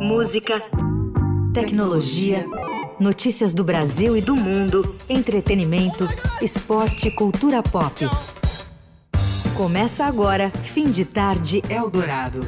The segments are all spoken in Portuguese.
Música, tecnologia, notícias do Brasil e do mundo, entretenimento, esporte cultura pop. Começa agora, fim de tarde Eldorado.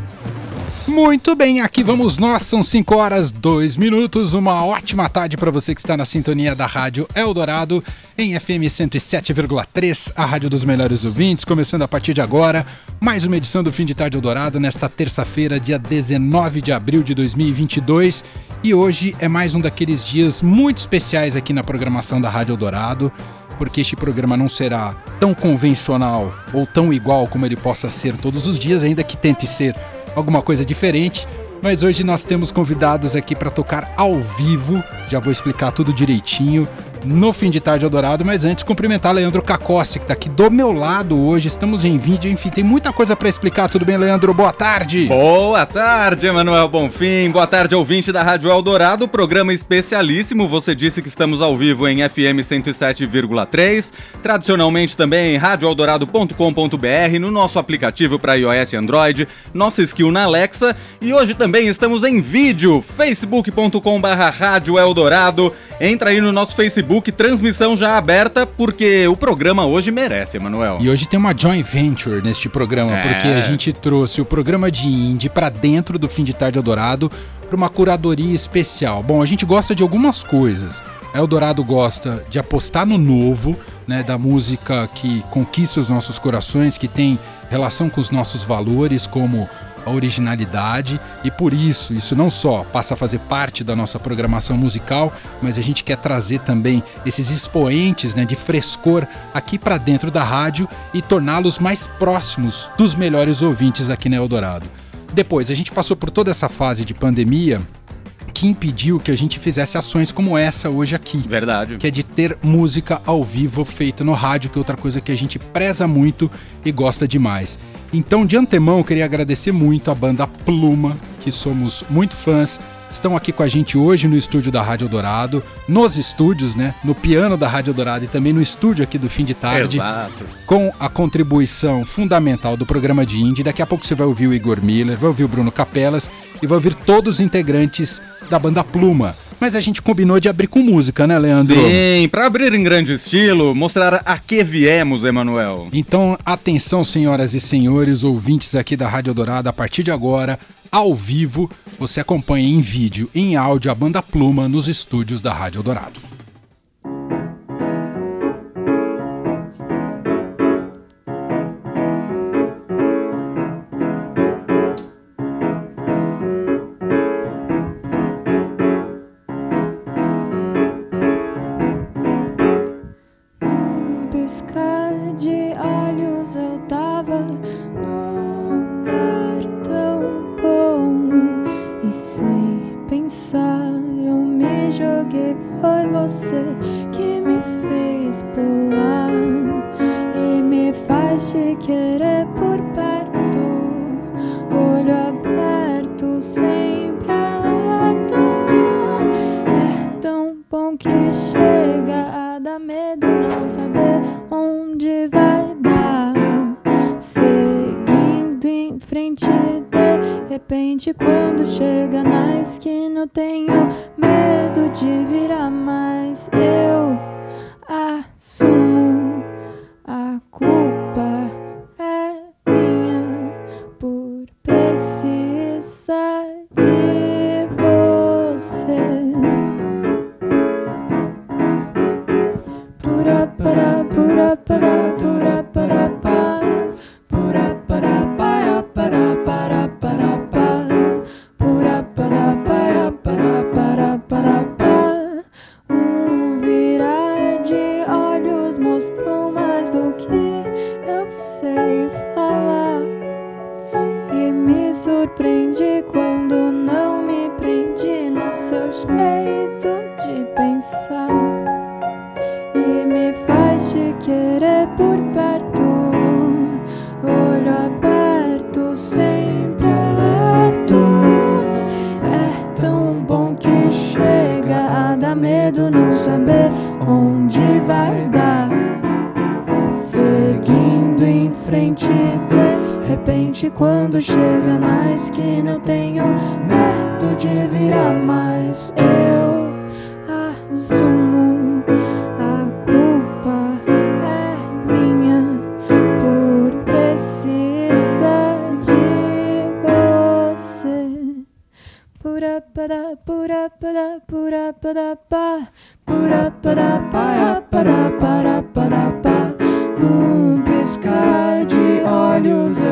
Muito bem, aqui vamos nós, são 5 horas 2 minutos. Uma ótima tarde para você que está na sintonia da Rádio Eldorado, em FM 107,3, a rádio dos melhores ouvintes. Começando a partir de agora, mais uma edição do Fim de Tarde Eldorado, nesta terça-feira, dia 19 de abril de 2022. E hoje é mais um daqueles dias muito especiais aqui na programação da Rádio Eldorado porque este programa não será tão convencional ou tão igual como ele possa ser todos os dias, ainda que tente ser alguma coisa diferente. Mas hoje nós temos convidados aqui para tocar ao vivo. Já vou explicar tudo direitinho no fim de tarde Eldorado, mas antes cumprimentar Leandro Cacossi, que está aqui do meu lado hoje. Estamos em vídeo, enfim, tem muita coisa para explicar. Tudo bem, Leandro? Boa tarde. Boa tarde, Emanuel Bonfim. Boa tarde, ouvinte da Rádio Eldorado, programa especialíssimo. Você disse que estamos ao vivo em FM 107,3, tradicionalmente também em radioeldorado.com.br, no nosso aplicativo para iOS e Android, nossa skill na Alexa e hoje também estamos em vídeo, facebook.com/rádio Eldorado. Entra aí no nosso Facebook, transmissão já aberta, porque o programa hoje merece, Emanuel. E hoje tem uma joint venture neste programa, é. porque a gente trouxe o programa de indie para dentro do Fim de Tarde Eldorado para uma curadoria especial. Bom, a gente gosta de algumas coisas. Eldorado gosta de apostar no novo, né, da música que conquista os nossos corações, que tem relação com os nossos valores, como a originalidade e por isso isso não só passa a fazer parte da nossa programação musical, mas a gente quer trazer também esses expoentes né, de frescor aqui para dentro da rádio e torná-los mais próximos dos melhores ouvintes aqui na Eldorado. Depois, a gente passou por toda essa fase de pandemia que impediu que a gente fizesse ações como essa hoje aqui. Verdade. Que é de ter música ao vivo feita no rádio, que é outra coisa que a gente preza muito e gosta demais. Então, de antemão, eu queria agradecer muito a banda Pluma, que somos muito fãs estão aqui com a gente hoje no estúdio da Rádio Dourado, nos estúdios, né? No piano da Rádio Dourado e também no estúdio aqui do fim de tarde. Exato. Com a contribuição fundamental do programa de Indie. Daqui a pouco você vai ouvir o Igor Miller, vai ouvir o Bruno Capelas e vai ouvir todos os integrantes da banda Pluma. Mas a gente combinou de abrir com música, né, Leandro? Sim, para abrir em grande estilo, mostrar a que viemos, Emanuel. Então, atenção, senhoras e senhores, ouvintes aqui da Rádio Dourado, a partir de agora, ao vivo, você acompanha em vídeo e em áudio a banda Pluma nos estúdios da Rádio Dourado. Pura para pura pura pá pura para para para para pá num piscar de olhos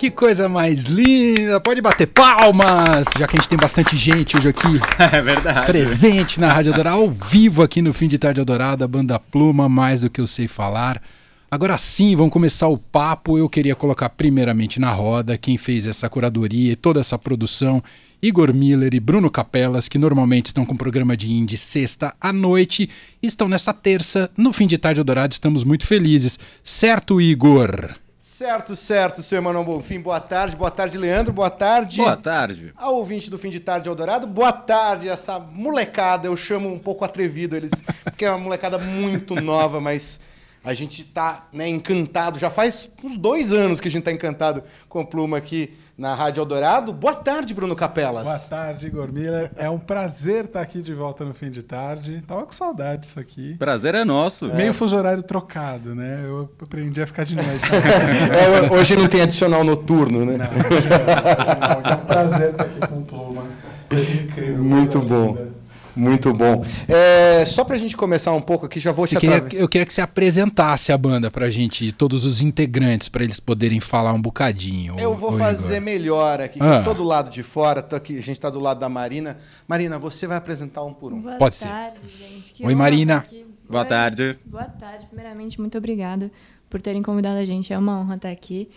Que coisa mais linda! Pode bater palmas, já que a gente tem bastante gente hoje aqui É verdade. presente na Rádio Dourado, ao vivo aqui no Fim de Tarde Dourada, banda Pluma, mais do que eu sei falar. Agora sim, vamos começar o papo. Eu queria colocar primeiramente na roda quem fez essa curadoria e toda essa produção, Igor Miller e Bruno Capelas, que normalmente estão com o programa de indie sexta à noite, estão nessa terça, no Fim de Tarde Dourado, estamos muito felizes. Certo, Igor? Certo, certo, seu Emanuel Bonfim. Boa tarde, boa tarde, Leandro. Boa tarde. Boa tarde. Ao ouvinte do Fim de Tarde Eldorado, boa tarde. Essa molecada, eu chamo um pouco atrevido eles, porque é uma molecada muito nova, mas a gente tá né, encantado. Já faz uns dois anos que a gente tá encantado com o Pluma aqui na Rádio Eldorado. Boa tarde, Bruno Capelas. Boa tarde, Igor Miller. É um prazer estar aqui de volta no fim de tarde. Tava com saudade disso aqui. Prazer é nosso. Meio fuso horário trocado, né? Eu aprendi a ficar de noite. É, hoje não tem adicional noturno, né? Não, hoje não, hoje é um prazer estar aqui com o Pluma. Coisa incrível. Muito bom. linda. Muito bom. É, só pra gente começar um pouco aqui, já vou Você te queria- eu queria que você apresentasse a banda pra gente, todos os integrantes, pra eles poderem falar um bocadinho. Eu vou fazer Igor. melhor aqui, Ah. eu tô do lado de fora, tô aqui, a gente tá do lado da Marina. Marina, você vai apresentar um por um. Boa Pode ser. tarde, gente. Que Oi, Marina. aqui. Boa tarde. Boa tarde. Primeiramente, muito obrigada por terem convidado a gente. É uma honra estar aqui.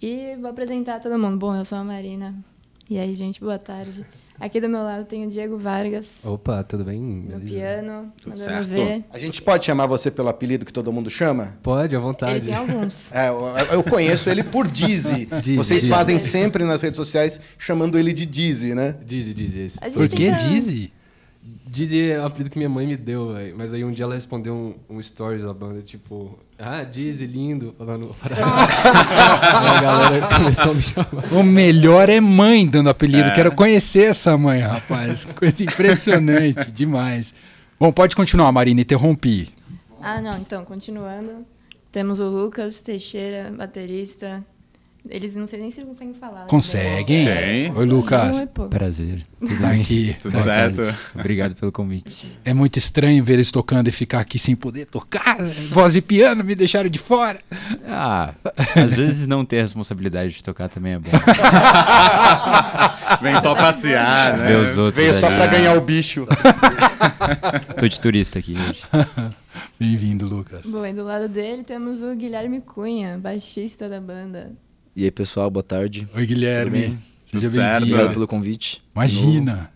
E vou apresentar todo mundo. Bom, eu sou a Marina. E aí, gente, boa tarde. Aqui do meu lado tem o Diego Vargas, Opa, tudo bem? no Beleza? piano, Tudo certo. ver. A gente pode chamar você pelo apelido que todo mundo chama? Pode, à vontade. Ele tem alguns. É, eu, eu conheço ele por Dizzy. Dizzy, Vocês Dizzy. fazem sempre nas redes sociais chamando ele de Dizzy, né? Dizzy, Dizzy, Por que Dizzy? Dizzy é o apelido que minha mãe me deu, velho. Mas aí um dia ela respondeu um, um stories da banda, tipo... Ah, Dizzy, lindo. Falando... Aí a galera começou a me chamar. O melhor é mãe dando apelido. É. Quero conhecer essa mãe, rapaz. Coisa impressionante, demais. Bom, pode continuar, Marina, interrompi. Ah, não, então, continuando. Temos o Lucas Teixeira, baterista. Eles não sei nem se eles conseguem falar. né? Conseguem? Sim. Oi, Lucas. Oi, pô. Prazer. Tudo Tá bem? aqui. Tudo Boa certo? tarde. Obrigado pelo convite. É muito estranho ver eles tocando e ficar aqui sem poder tocar. Voz e piano me deixaram de fora. Ah, às vezes não ter a responsabilidade de tocar também é bom. Vem só passear, né? Ver os outros Veio só ali. pra ganhar o bicho. Tô de turista aqui hoje. Bem-vindo, Lucas. Bom, e do lado dele temos o Guilherme Cunha, baixista da banda. E aí, pessoal, boa tarde. Oi, Guilherme. Seja bem-vindo. Obrigado pelo convite. Imagina.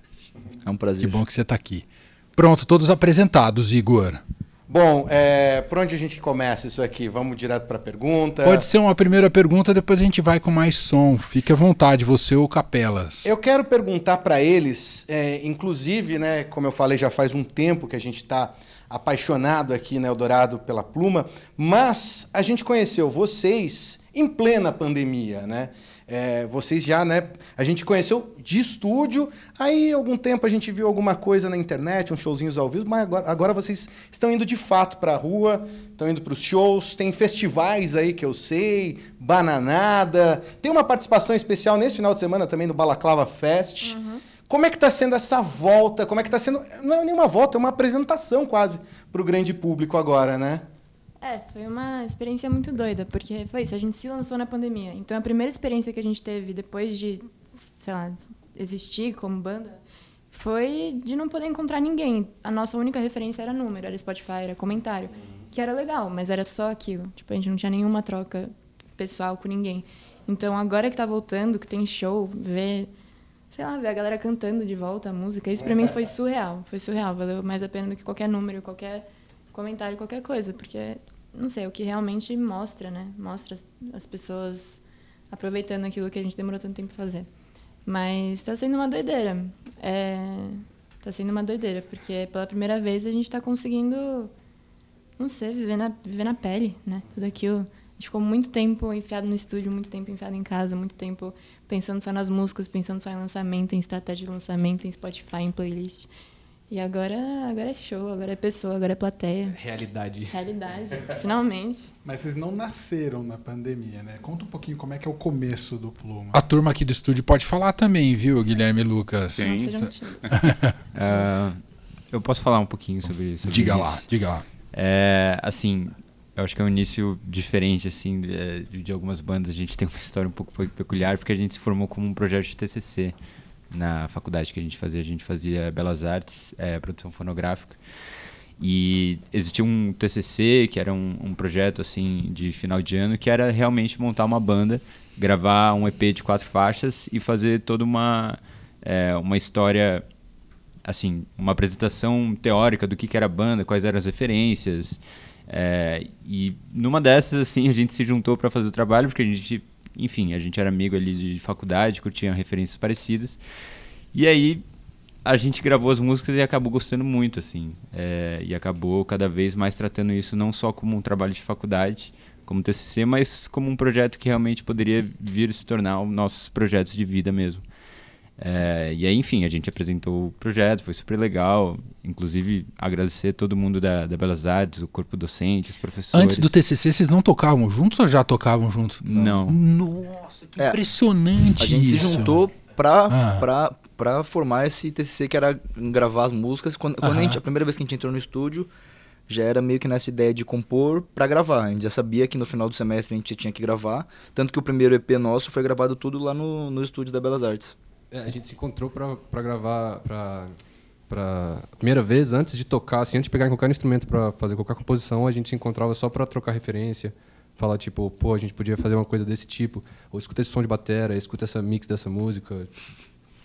É um Que prazer. bom que você tá aqui. Pronto, todos apresentados, Igor. Bom, é, por onde a gente começa isso aqui? Vamos direto pra pergunta? Pode ser uma primeira pergunta, depois a gente vai com mais som. Fique à vontade, você ou Capelas. Eu quero perguntar para eles, é, inclusive, né, como eu falei, já faz um tempo que a gente está apaixonado aqui na Eldorado pela Pluma, mas a gente conheceu vocês em plena pandemia, né? É, vocês já, né? A gente conheceu de estúdio, aí algum tempo a gente viu alguma coisa na internet, uns showzinhos ao vivo, mas agora, agora vocês estão indo de fato para a rua, estão indo para os shows, tem festivais aí que eu sei, Bananada, tem uma participação especial nesse final de semana também no Balaclava Fest. Como é que está sendo essa volta? Como é que está sendo? Não é nenhuma volta, é uma apresentação quase para o grande público agora, né? É, foi uma experiência muito doida, porque foi isso, a gente se lançou na pandemia. Então a primeira experiência que a gente teve depois de, sei lá, existir como banda, foi de não poder encontrar ninguém. A nossa única referência era número, era Spotify, era comentário. Que era legal, mas era só aquilo. Tipo, a gente não tinha nenhuma troca pessoal com ninguém. Então agora que tá voltando, que tem show, ver sei lá, ver a galera cantando de volta a música. Isso pra mim foi surreal. Foi surreal. Valeu mais a pena do que qualquer número, qualquer comentário, qualquer coisa. Porque, não sei, é o que realmente mostra, né? Mostra as, as pessoas aproveitando aquilo que a gente demorou tanto tempo pra fazer. Mas tá sendo uma doideira. É, tá sendo uma doideira, porque pela primeira vez a gente tá conseguindo, não sei, viver na, viver na pele, né? Tudo aquilo. A gente ficou muito tempo enfiado no estúdio, muito tempo enfiado em casa, muito tempo pensando só nas músicas, pensando só em lançamento, em estratégia de lançamento, em Spotify, em playlist. E agora, agora é show, agora é pessoa, agora é plateia. Realidade. Realidade, finalmente. Mas vocês não nasceram na pandemia, né? Conta um pouquinho como é que é o começo do Pluma. A turma aqui do estúdio pode falar também, viu, Guilherme e Lucas? Tímidos. Ah, eu posso falar um pouquinho sobre, sobre Diga isso? lá, diga lá. É, assim, eu acho que é um início diferente, assim, é, de, de algumas bandas. A gente tem uma história um pouco pe- peculiar, porque a gente se formou como um projeto de TCC na faculdade que a gente fazia. A gente fazia Belas Artes, é, produção fonográfica. E existia um TCC, que era um, um projeto, assim, de final de ano, que era realmente montar uma banda, gravar um EP de quatro faixas e fazer toda uma, é, uma história assim, uma apresentação teórica do que, que era a banda, quais eram as referências. é, e numa dessas, assim, a gente se juntou para fazer o trabalho, porque a gente, enfim, a gente era amigo ali de faculdade, curtia referências parecidas. E aí a gente gravou as músicas e acabou gostando muito, assim. é, e acabou cada vez mais tratando isso não só como um trabalho de faculdade, como TCC, mas como um projeto que realmente poderia vir se tornar os nossos projetos de vida mesmo. É, e aí, enfim, a gente apresentou o projeto, foi super legal. Inclusive, agradecer todo mundo da, da Belas Artes, o corpo docente, os professores. Antes do TCC, vocês não tocavam juntos ou já tocavam juntos? Não. Nossa, que É, impressionante A gente se isso. juntou pra, Ah. pra, pra formar esse TCC que era gravar as músicas. Quando, quando a, gente, a primeira vez que a gente entrou no estúdio, já era meio que nessa ideia de compor pra gravar. A gente já sabia que no final do semestre a gente tinha que gravar. Tanto que o primeiro EP nosso foi gravado tudo lá no, no estúdio da Belas Artes. É, a gente se encontrou pra gravar pra, pra primeira vez, antes de tocar, assim, antes de pegar qualquer instrumento pra fazer qualquer composição, a gente se encontrava só pra trocar referência. Falar, tipo, pô, a gente podia fazer uma coisa desse tipo. Ou escuta esse som de batera, escuta essa mix dessa música.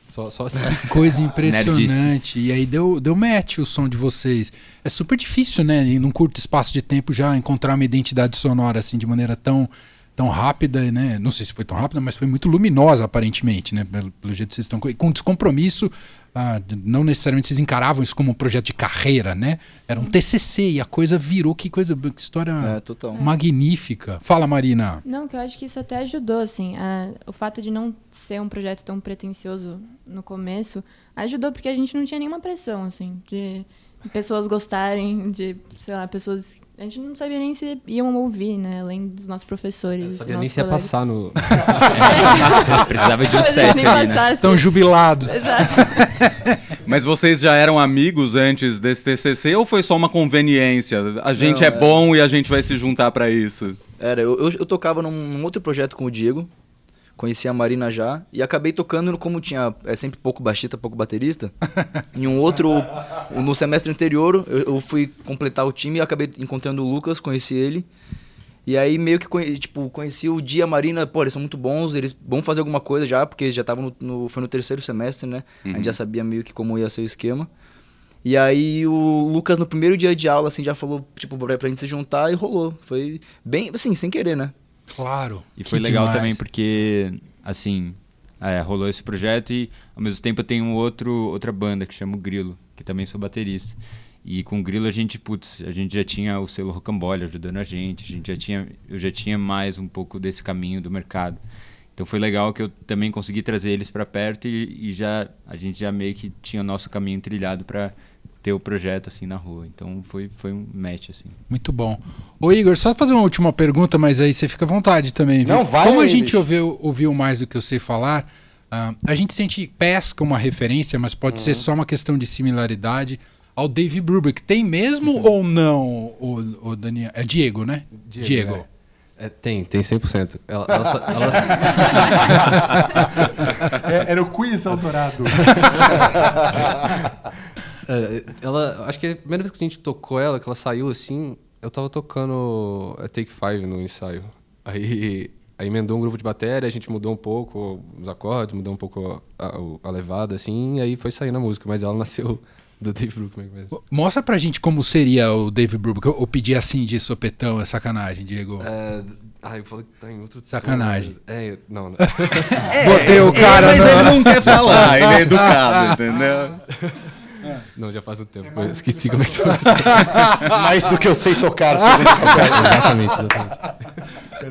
Só, só assim. Que coisa impressionante. Nerdices. E aí deu, deu match o som de vocês. É super difícil, né? Em um curto espaço de tempo já encontrar uma identidade sonora assim de maneira tão, tão rápida, né? Não sei se foi tão rápida, mas foi muito luminosa, aparentemente, né? Pelo, pelo jeito que vocês estão. com- Com descompromisso, ah, não necessariamente vocês encaravam isso como um projeto de carreira, né? Era um TCC e a coisa virou. Que coisa, que história É, total. magnífica. Fala, Marina. Não, que eu acho que isso até ajudou, assim. a- o fato de não ser um projeto tão pretencioso no começo ajudou, porque a gente não tinha nenhuma pressão, assim, de pessoas gostarem, de, sei lá, pessoas. A gente não sabia nem se iam ouvir, né? Além dos nossos professores. Dos sabia nem se ia colegas. passar no. Precisava de um Talvez set ali, né? Estão jubilados. Exato. Mas vocês já eram amigos antes desse TCC ou foi só uma conveniência? A gente Não, é é- bom e a gente vai se juntar pra isso. Era, eu, eu, eu tocava num, num outro projeto com o Diego, conheci a Marina já, e acabei tocando, como tinha é sempre pouco baixista, pouco baterista, em um outro, no semestre anterior, eu, eu fui completar o time e acabei encontrando o Lucas, conheci ele, e aí meio que, tipo, conheci o Dia Marina, pô, eles são muito bons, eles vão fazer alguma coisa já, porque já tava no, no- foi no terceiro semestre, né, a gente já sabia meio que como ia ser o esquema. E aí o Lucas no primeiro dia de aula, assim, já falou, tipo, pra, pra gente se juntar e rolou. Foi bem, assim, sem querer, né? Claro. E foi legal demais. também porque, assim, é, rolou esse projeto e ao mesmo tempo eu tenho um outro, outra banda que chama o Grilo, que também sou baterista. E com o Grilo a gente, putz, a gente já tinha o selo Rocambole ajudando a gente, a gente já tinha, eu já tinha mais um pouco desse caminho do mercado. Então foi legal que eu também consegui trazer eles para perto e, e já a gente já meio que tinha o nosso caminho trilhado para ter o projeto assim na rua. Então foi foi um match assim. Muito bom. Ô Igor, só fazer uma última pergunta, mas aí você fica à vontade também. Viu? Não, vai Como a gente ouviu, ouviu mais do que eu sei falar, ah, a gente sente pesca uma referência, mas pode Uhum. ser só uma questão de similaridade ao Dave Brubeck. Tem mesmo Uhum. ou não, o, o Daniel? É Diego, né? Diego, É, tem, tem 100%. Ela, ela só- ela- É, era o Quiz Eldorado. É, ela, acho que a primeira vez que a gente tocou ela, que ela saiu assim, eu tava tocando a Take Five no ensaio. Aí aí emendou um grupo de bateria, a gente mudou um pouco os acordes, mudou um pouco a, a, a levada, assim, e aí foi saindo a música, mas ela nasceu do Dave Brubeck mesmo. Mostra pra gente como seria o Dave Brubeck. Eu, eu pedi assim de sopetão, é sacanagem, Diego. É, ah, eu falei que tá em outro... Sacanagem. É, não, não. Botei o cara Mas no- ele não quer falar, ele é educado, entendeu? Não, já faz um tempo, eu esqueci como é que tá. Mais do que eu sei tocar, qualquer exatamente, exatamente.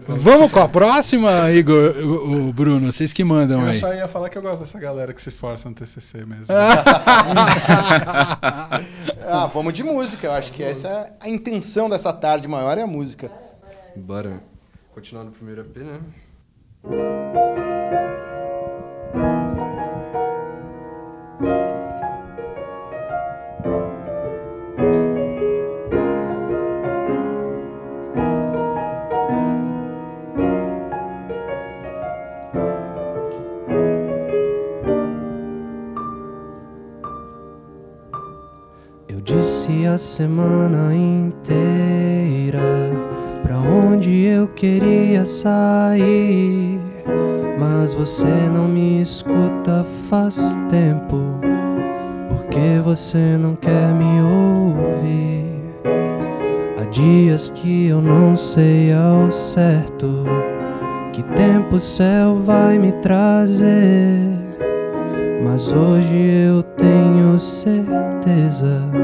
Vamos com a próxima, Igor, o, o Bruno? Vocês que mandam Eu aí. só ia falar que eu gosto dessa galera que se esforça no TCC mesmo. Ah, vamos de música. Eu acho que essa é a intenção dessa tarde maior é a música. Bora. Continuar no primeiro EP, né? Semana inteira pra onde eu queria sair. Mas você não me escuta faz tempo. Porque você não quer me ouvir. Há dias que eu não sei ao certo que tempo o céu vai me trazer. Mas hoje eu tenho certeza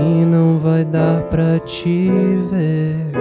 que não vai dar pra te ver.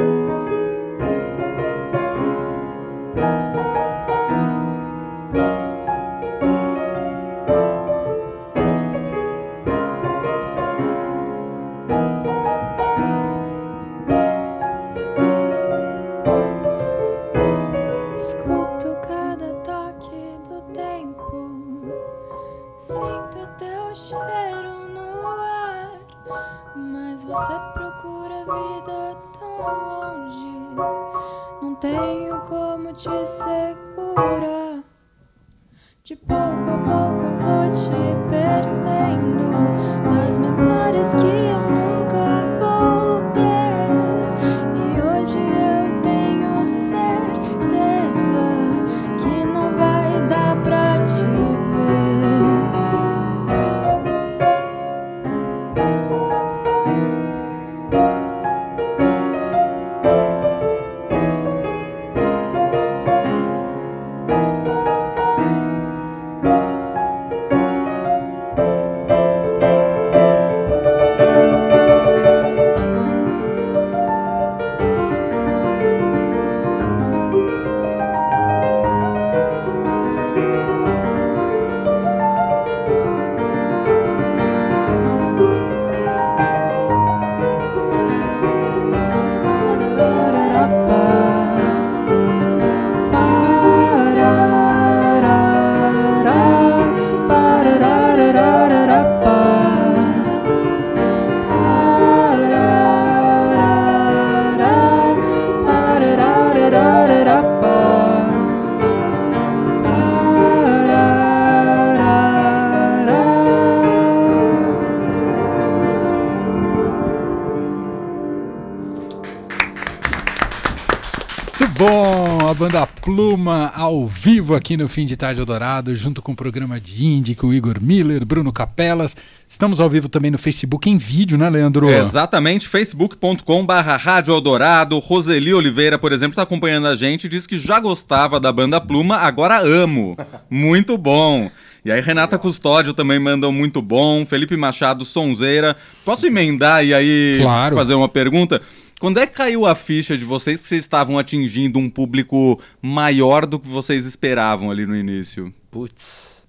Pluma ao vivo aqui no Fim de Tarde Eldorado, junto com o programa de Indie, com o Igor Miller, Bruno Capelas. Estamos ao vivo também no Facebook em vídeo, né, Leandro? Exatamente, facebook.com barra Rádio Eldorado. Roseli Oliveira, por exemplo, está acompanhando a gente e diz que já gostava da banda Pluma, agora amo. Muito bom. E aí, Renata Custódio também mandou muito bom. Felipe Machado, Sonzeira. Posso emendar e aí Claro. fazer uma pergunta? Quando é que caiu a ficha de vocês que vocês estavam atingindo um público maior do que vocês esperavam ali no início? Putz.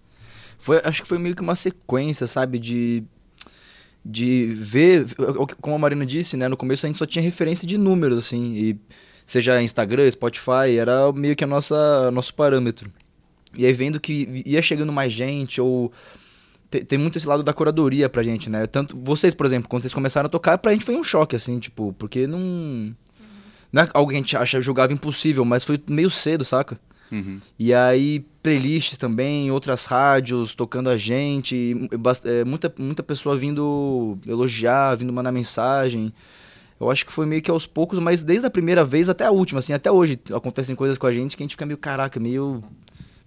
Foi, acho que foi meio que uma sequência, sabe? De. De ver. Como a Marina disse, né? No começo a gente só tinha referência de números, assim. E seja Instagram, Spotify, era meio que a nossa nosso parâmetro. E aí vendo que ia chegando mais gente, ou. Tem, tem muito esse lado da curadoria pra gente, né? Tanto vocês, por exemplo, quando vocês começaram a tocar, pra gente foi um choque, assim, tipo, porque não. Não é algo que a gente acha, julgava impossível, mas foi meio cedo, saca? Uhum. E aí, playlists também, outras rádios tocando a gente, e é, muita, muita pessoa vindo elogiar, vindo mandar mensagem. Eu acho que foi meio que aos poucos, mas desde a primeira vez até a última, assim, até hoje acontecem coisas com a gente que a gente fica meio caraca, meio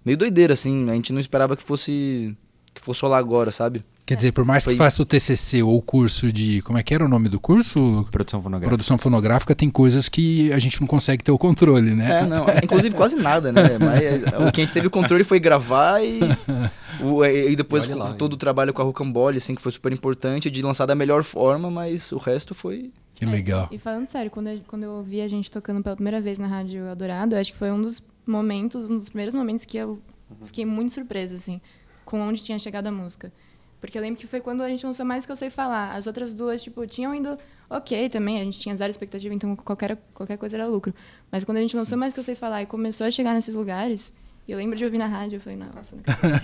meio doideira assim, a gente não esperava que fosse que fosse rolar agora, sabe? Quer dizer, por mais Foi- que faça o TCC ou o curso de. Como é que era o nome do curso? Produção fonográfica. Produção fonográfica, tem coisas que a gente não consegue ter o controle, né? É, não, inclusive quase nada, né? Mas o que a gente teve controle foi gravar e, o- e depois lá, todo o trabalho com a Rocambole, assim, que foi super importante, de lançar da melhor forma, mas o resto foi Que legal. E falando sério, quando eu, quando eu ouvi a gente tocando pela primeira vez na Rádio Eldorado, eu acho que foi um dos momentos, um dos primeiros momentos que eu fiquei muito surpresa, assim, com onde tinha chegado a música. Porque eu lembro que foi quando a gente lançou mais que eu sei falar. As outras duas, tipo, tinham ido ok também, a gente tinha zero expectativa, então qualquer, qualquer coisa era lucro. Mas quando a gente lançou mais que eu sei falar e começou a chegar nesses lugares, e eu lembro de ouvir na rádio, eu falei, nossa,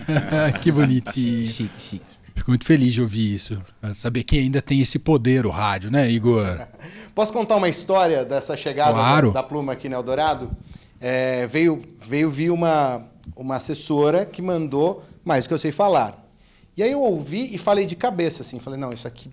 que bonitinho. Chique, chique. Fico muito feliz de ouvir isso. Saber que ainda tem esse poder o rádio, né, Igor? Posso contar uma história dessa chegada Claro. da, da pluma aqui no Eldorado? É, veio, veio vir uma, uma assessora que mandou mais do que eu sei falar. E aí eu ouvi e falei de cabeça, assim, falei, não, isso aqui,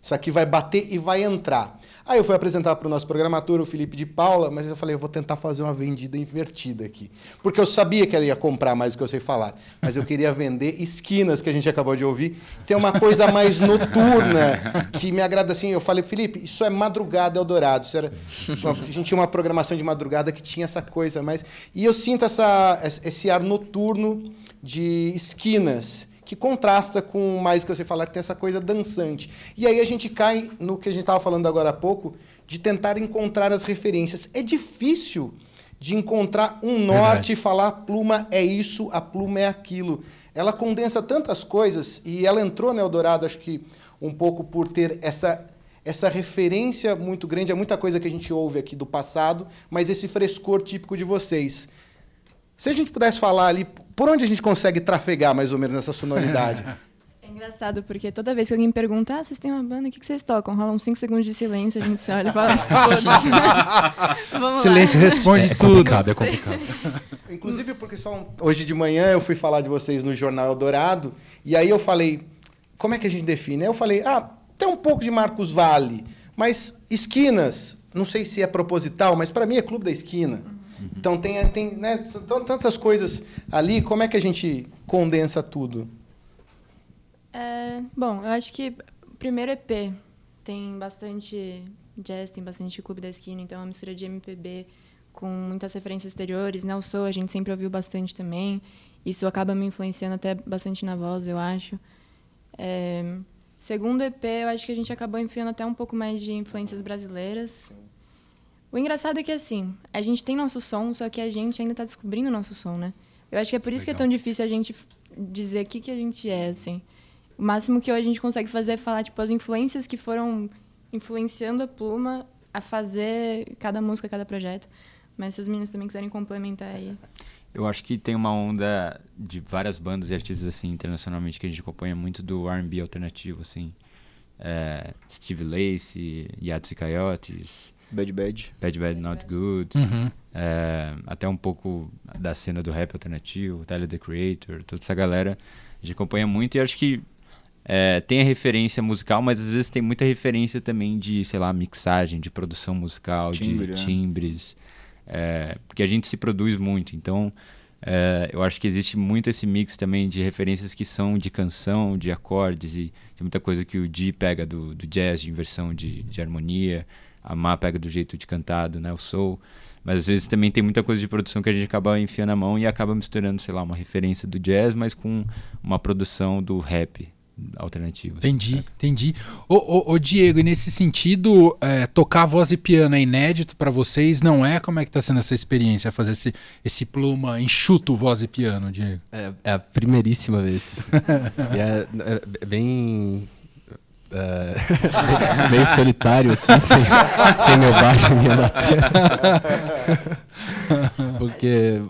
isso aqui vai bater e vai entrar. Aí eu fui apresentar para o nosso programator, o Felipe de Paula, mas eu falei, eu vou tentar fazer uma vendida invertida aqui. Porque eu sabia que ela ia comprar mais do que eu sei falar, mas eu queria vender esquinas, que a gente acabou de ouvir. Tem uma coisa mais noturna que me agrada assim. Eu falei, Felipe, isso é madrugada Eldorado. Isso era, a gente tinha uma programação de madrugada que tinha essa coisa mais. E eu sinto essa, esse ar noturno de esquinas que contrasta com mais que você falar que tem essa coisa dançante. E aí a gente cai no que a gente estava falando agora há pouco, de tentar encontrar as referências. É difícil de encontrar um norte e falar a pluma é isso, a pluma é aquilo. Ela condensa tantas coisas e ela entrou no Eldorado, acho que um pouco por ter essa essa referência muito grande, é muita coisa que a gente ouve aqui do passado, mas esse frescor típico de vocês. Se a gente pudesse falar ali, por onde a gente consegue trafegar mais ou menos nessa sonoridade? É engraçado, porque toda vez que alguém pergunta, ah, vocês têm uma banda, o que, que vocês tocam? Rola uns 5 segundos de silêncio, a gente se olha e fala. Vamos Silêncio lá. responde É tudo. complicado, é complicado. Inclusive porque só um- hoje de manhã eu fui falar de vocês no Jornal Eldorado, e aí eu falei, como é que a gente define? Eu falei, ah, tem um pouco de Marcos Vale, mas esquinas, não sei se é proposital, mas para mim é Clube da Esquina. Então tem, tem né, tantas coisas ali, como é que a gente condensa tudo? É, bom, eu acho que o primeiro EP tem bastante jazz, tem bastante Clube da Esquina, então é uma mistura de MPB com muitas referências exteriores. Neo Soul a gente sempre ouviu bastante também. Isso acaba me influenciando até bastante na voz, eu acho. É, segundo EP, eu acho que a gente acabou enfiando até um pouco mais de influências brasileiras. O engraçado é que, assim, a gente tem nosso som, só que a gente ainda está descobrindo o nosso som, né? Eu acho que é por isso que é tão difícil a gente dizer o que, que a gente é, assim. O máximo que a gente consegue fazer é falar, tipo, as influências que foram influenciando a Pluma a fazer cada música, cada projeto. Mas se os meninos também quiserem complementar aí... Eu acho que tem uma onda de várias bandas e artistas assim internacionalmente que a gente acompanha muito do R&B alternativo assim. É, Steve Lacy, Yats e Coyotes, Bad Bad. Bad Bad Not Good, Uhum. é, até um pouco da cena do rap alternativo, Tyler the Creator, toda essa galera a gente acompanha muito e acho que é, tem a referência musical, mas às vezes tem muita referência também de, sei lá, mixagem, de produção musical, Timbre, de né? timbres, é, porque a gente se produz muito, então é, eu acho que existe muito esse mix também de referências que são de canção, de acordes, e tem muita coisa que o Di pega do, do jazz, de inversão de, de harmonia, a Má pega do jeito de cantado, né, o soul, mas às vezes também tem muita coisa de produção que a gente acaba enfiando a mão e acaba misturando, sei lá, uma referência do jazz, mas com uma produção do rap alternativo. assim, Entendi, saca? entendi. Ô, ô, ô, Diego, e nesse sentido, é, tocar voz e piano é inédito pra vocês, não é? Como é que tá sendo essa experiência, fazer esse, esse pluma enxuto voz e piano, Diego? É, é a primeiríssima vez. E é, é bem. É, meio solitário aqui, sem, sem meu baixo e minha bateria. Porque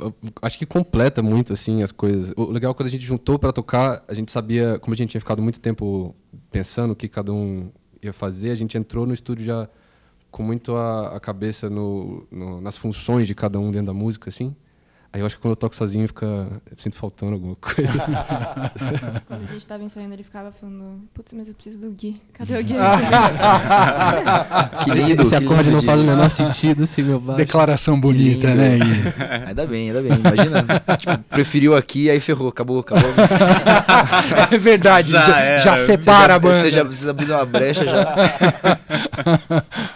acho que completa muito assim as coisas. O legal é quando a gente juntou para tocar, a gente sabia, como a gente tinha ficado muito tempo pensando o que cada um ia fazer, a gente entrou no estúdio já com muito a, a cabeça no, no- nas funções de cada um dentro da música, assim. Aí eu acho que quando eu toco sozinho fica. Eu sinto faltando alguma coisa. Quando a gente tava ensaiando, ele ficava falando, putz, mas eu preciso do Gui. Cadê o Gui? Que lindo, Esse que acorde lindo não faz o menor sentido se meu baixo. Declaração bonita, né? E- Ainda bem, ainda bem. Imagina, tipo, preferiu aqui, aí ferrou, acabou, acabou. é verdade, já, Já era. já separa a banda. Você já precisa abrir uma brecha já.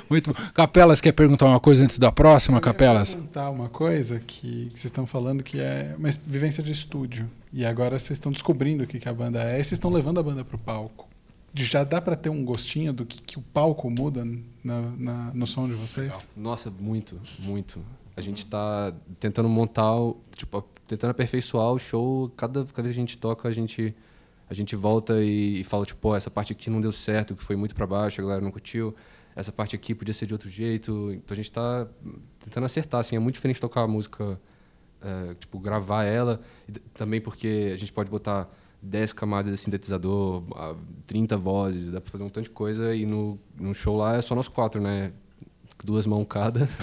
Muito bom. Capelas, quer perguntar uma coisa antes da próxima, Eu Capelas? perguntar uma coisa que, que vocês estão falando que é uma vivência de estúdio. E agora vocês estão descobrindo o que, que a banda é e vocês estão levando a banda pro palco. Já dá pra ter um gostinho do que, que o palco muda na, na- no som de vocês? Nossa, muito, muito. A gente tá tentando montar, o- tipo, tentando aperfeiçoar o show. Cada, cada vez que a gente toca, a gente, a gente volta e, e fala, tipo, pô, essa parte aqui não deu certo, que foi muito pra baixo, a galera não curtiu. Essa parte aqui podia ser de outro jeito. Então a gente tá tentando acertar, assim. É muito diferente tocar a música, é, tipo, gravar ela. E também porque a gente pode botar 10 camadas de sintetizador, ah, 30 vozes, dá pra fazer um tanto de coisa. E no, no show lá é só nós quatro, né? Duas mãos cada.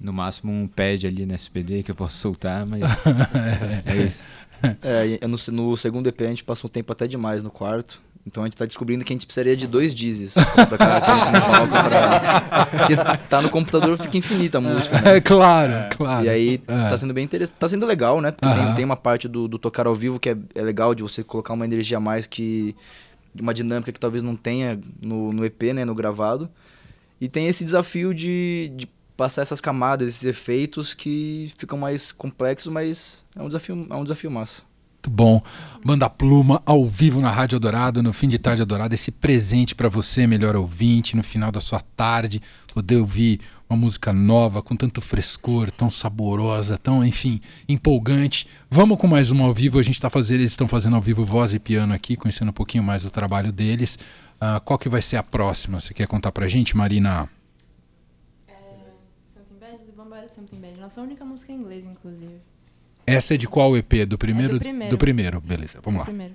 No máximo um pad ali no SPD que eu posso soltar, mas é isso. É, no, no segundo EP a gente passou um tempo até demais no quarto. Então a gente tá descobrindo que a gente precisaria de dois dizes pra cada pra gente no palco. Pra... Porque tá no computador fica infinita a música. Né? É claro, claro. E aí É. tá sendo bem interessante. Tá sendo legal, né? Porque Aham. tem, tem uma parte do, do tocar ao vivo que é, é legal de você colocar uma energia a mais que. Uma dinâmica que talvez não tenha no, no EP, né? No gravado. E tem esse desafio de, de passar essas camadas, esses efeitos que ficam mais complexos, mas é um desafio, é um desafio massa. Muito bom. Banda Pluma ao vivo na Rádio Dourado, no fim de tarde Dourado, esse presente para você, melhor ouvinte, no final da sua tarde, poder ouvir uma música nova, com tanto frescor, tão saborosa, tão, enfim, empolgante. Vamos com mais uma ao vivo, a gente tá fazendo, eles estão fazendo ao vivo voz e piano aqui, conhecendo um pouquinho mais do trabalho deles. Ah, qual que vai ser a próxima? Você quer contar pra gente, Marina? Something Bad, do Bombard Something Bad. Nossa única música em inglês, inclusive. Essa é de qual EP? Do primeiro? primeiro. Do primeiro, beleza, vamos lá. Primeiro.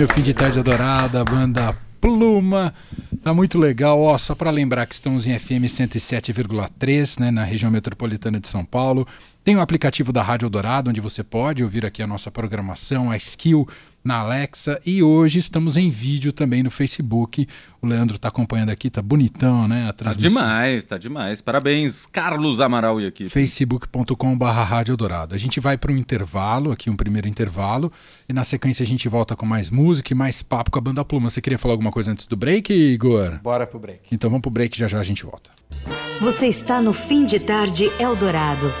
Aqui no Fim de Tarde Adorada, banda Pluma. Tá muito legal, ó, só para lembrar que estamos em FM 107,3, né, na região metropolitana de São Paulo. Tem o aplicativo da Rádio Dourado, onde você pode ouvir aqui a nossa programação, a Skill na Alexa e hoje estamos em vídeo também no Facebook. O Leandro está acompanhando aqui, tá bonitão, né? A Tá transmissão. demais, tá demais. Parabéns, Carlos Amaral e aqui. facebook.com.br Rádio Dourado. A gente vai para um intervalo, aqui um primeiro intervalo, e na sequência a gente volta com mais música e mais papo com a Banda Pluma. Você queria falar alguma coisa antes do break, Igor? Bora pro break. Então vamos pro break, já já a gente volta. Você está no Fim de Tarde Eldorado.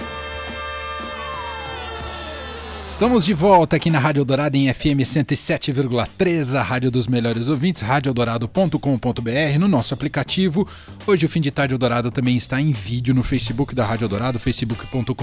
Estamos de volta aqui na Rádio Dourado em FM 107,3, a rádio dos melhores ouvintes, radiodourado.com.br, no nosso aplicativo. Hoje o Fim de Tarde Dourado também está em vídeo no Facebook da Rádio Dourado, facebook.com.br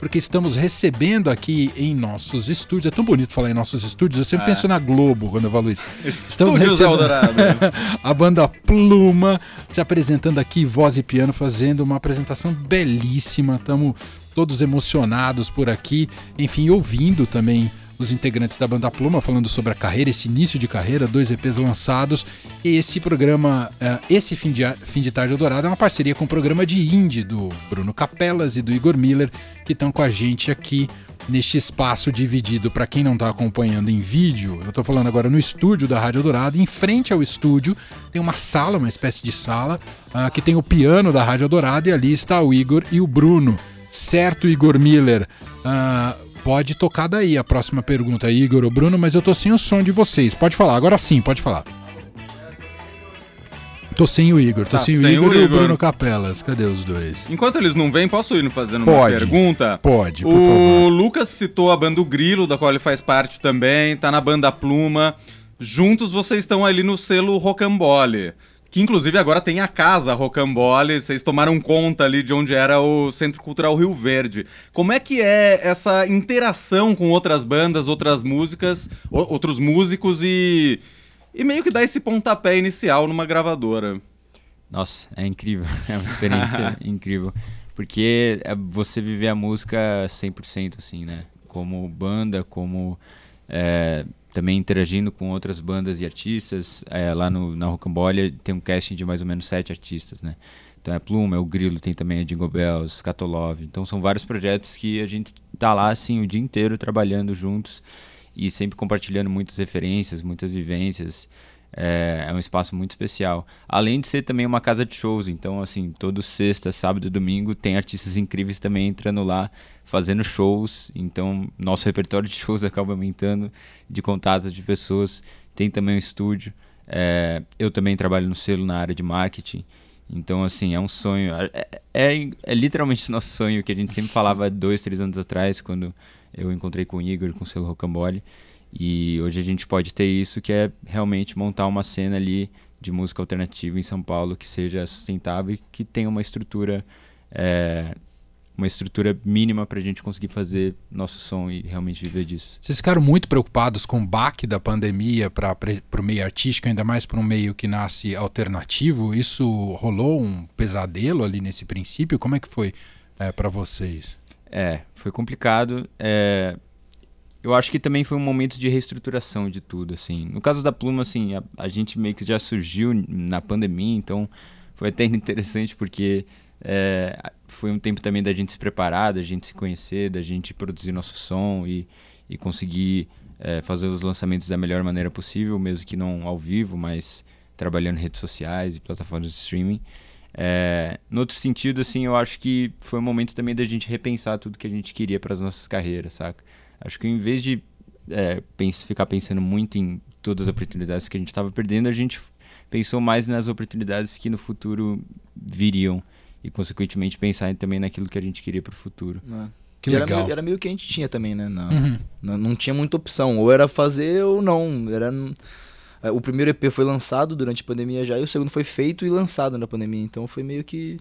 porque estamos recebendo aqui em nossos estúdios, é tão bonito falar em nossos estúdios, eu sempre É. penso na Globo quando eu falo isso. Estúdios Eldorado. a banda Pluma se apresentando aqui, voz e piano, fazendo uma apresentação belíssima. Estamos todos emocionados por aqui, enfim, ouvindo também os integrantes da banda Pluma falando sobre a carreira, esse início de carreira, dois EPs lançados. E esse programa, eh, esse fim de, fim de tarde Dourado é uma parceria com o programa de indie do Bruno Capelas e do Igor Miller, que estão com a gente aqui neste espaço dividido para quem não está acompanhando em vídeo. Eu estou falando agora no estúdio da Rádio Dourado. Em frente ao estúdio tem uma sala, uma espécie de sala, ah, que tem o piano da Rádio Dourado e ali está o Igor e o Bruno. Certo, Igor Miller? Ah, pode tocar daí a próxima pergunta, Igor ou Bruno, mas eu tô sem o som de vocês. Pode falar, agora sim, pode falar. Tô sem o Igor, tô Tá sem, o sem Igor o e o Igor. Bruno Capelas. Cadê os dois? Enquanto eles não vêm, posso ir fazendo uma Pode. pergunta? Pode, por o favor. Lucas citou a banda O Grilo, da qual ele faz parte também, tá na banda Pluma. Juntos vocês estão ali no selo Rocambole. Que inclusive agora tem a casa Rocambole, vocês tomaram conta ali de onde era o Centro Cultural Rio Verde. Como é que é essa interação com outras bandas, outras músicas, outros músicos e, e meio que dar esse pontapé inicial numa gravadora? Nossa, é incrível. É uma experiência incrível. Porque é você viver a música 100%, assim, né? Como banda, como é, também interagindo com outras bandas e artistas. É, lá no, na Rocambole tem um casting de mais ou menos sete artistas, né? Então é Pluma, é o Grilo, tem também a Jingle Bells, Catolove. Então são vários projetos que a gente tá lá, assim, o dia inteiro trabalhando juntos e sempre compartilhando muitas referências, muitas vivências. É, é um espaço muito especial. Além de ser também uma casa de shows, então, assim, todo sexta, sábado e domingo tem artistas incríveis também entrando lá, fazendo shows. Então, nosso repertório de shows acaba aumentando de contatos de pessoas. Tem também um estúdio. É, eu também trabalho no selo na área de marketing. Então, assim, é um sonho. É, é, é literalmente nosso sonho que a gente sempre falava dois, três anos atrás, quando eu encontrei com o Igor, com o selo Rocambole. E hoje a gente pode ter isso, que é realmente montar uma cena ali de música alternativa em São Paulo que seja sustentável e que tenha uma estrutura é, uma estrutura mínima para a gente conseguir fazer nosso som e realmente viver disso. Vocês ficaram muito preocupados com o baque da pandemia para o meio artístico, ainda mais para um meio que nasce alternativo? Isso rolou um pesadelo ali nesse princípio? Como é que foi é, para vocês? É, foi complicado. É, eu acho que também foi um momento de reestruturação de tudo, assim. No caso da Pluma, assim, a, a gente meio que já surgiu na pandemia, então foi até interessante porque é, foi um tempo também da gente se preparar, da gente se conhecer, da gente produzir nosso som e, e conseguir é, fazer os lançamentos da melhor maneira possível, mesmo que não ao vivo, mas trabalhando em redes sociais e plataformas de streaming. É, no outro sentido, assim, eu acho que foi um momento também da gente repensar tudo que a gente queria para as nossas carreiras, saca? Acho que em vez de é, pens ficar pensando muito em todas as oportunidades que a gente estava perdendo, a gente pensou mais nas oportunidades que no futuro viriam e, consequentemente, pensar também naquilo que a gente queria para o futuro. É. Que E era legal. meio, era meio que a gente tinha também, né? Não, Uhum. não, não tinha muita opção. Ou era fazer ou não. Era, é, o primeiro EP foi lançado durante a pandemia já, e o segundo foi feito e lançado na pandemia. Então foi meio que.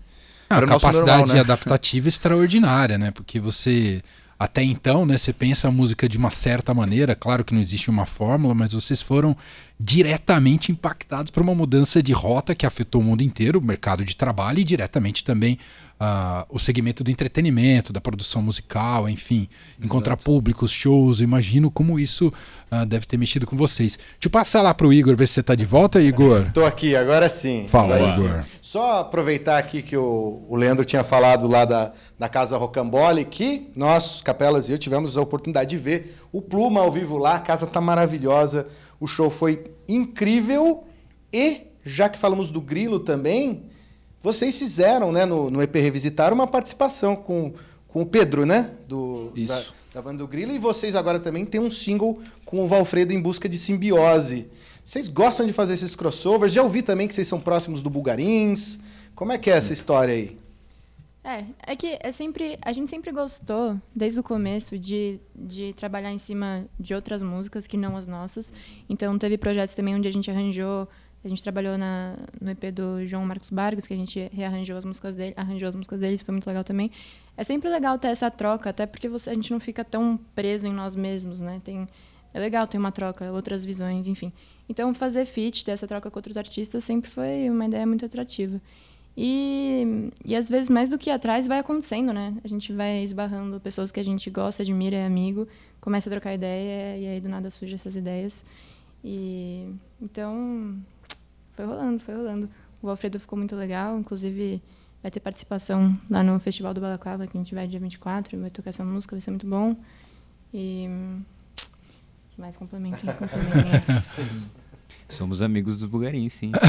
Ah, a capacidade normal, né? adaptativa extraordinária, né? Porque você até então, né, você pensa a música de uma certa maneira, claro que não existe uma fórmula, mas vocês foram diretamente impactados por uma mudança de rota que afetou o mundo inteiro, o mercado de trabalho e diretamente também ah, o segmento do entretenimento, da produção musical, enfim, encontrar públicos, shows. Imagino como isso ah, deve ter mexido com vocês. Deixa eu passar lá pro Igor, ver se você tá de volta, Igor. Tô aqui, agora sim. Fala, Agora Igor. sim. Só aproveitar aqui que o, o Leandro tinha falado lá da, da Casa Rocambole, que nós, Capelas e eu, tivemos a oportunidade de ver o Pluma ao vivo lá. A casa tá maravilhosa, o show foi incrível. E, já que falamos do Grilo também, vocês fizeram, né, no, no EP Revisitar, uma participação com, com o Pedro, né? Do, Isso. Da, da banda do Grilo. E vocês agora também têm um single com o Valfredo em busca de simbiose. Vocês gostam de fazer esses crossovers? Já ouvi também que vocês são próximos do Bulgarins. Como é que é essa história aí? É, é que é sempre, a gente sempre gostou, desde o começo, de, de trabalhar em cima de outras músicas que não as nossas. Então, teve projetos também onde a gente arranjou, a gente trabalhou na, no EP do João Marcos Bargos, que a gente rearranjou as músicas dele, arranjou as músicas deles, foi muito legal também. É sempre legal ter essa troca, até porque você, a gente não fica tão preso em nós mesmos, né? Tem, é legal ter uma troca, outras visões, enfim. Então, fazer feat, ter essa troca com outros artistas, sempre foi uma ideia muito atrativa. E, e às vezes, mais do que atrás, vai acontecendo, né? A gente vai esbarrando pessoas que a gente gosta, admira, é amigo, começa a trocar ideia e aí do nada surgem essas ideias. E então, foi rolando, foi rolando. O Alfredo ficou muito legal, inclusive vai ter participação lá no Festival do Balaclava, que a gente vai dia 24, vai tocar essa música, vai ser muito bom. E. que mais complementem, complementem. Somos amigos dos Bugarins, sim.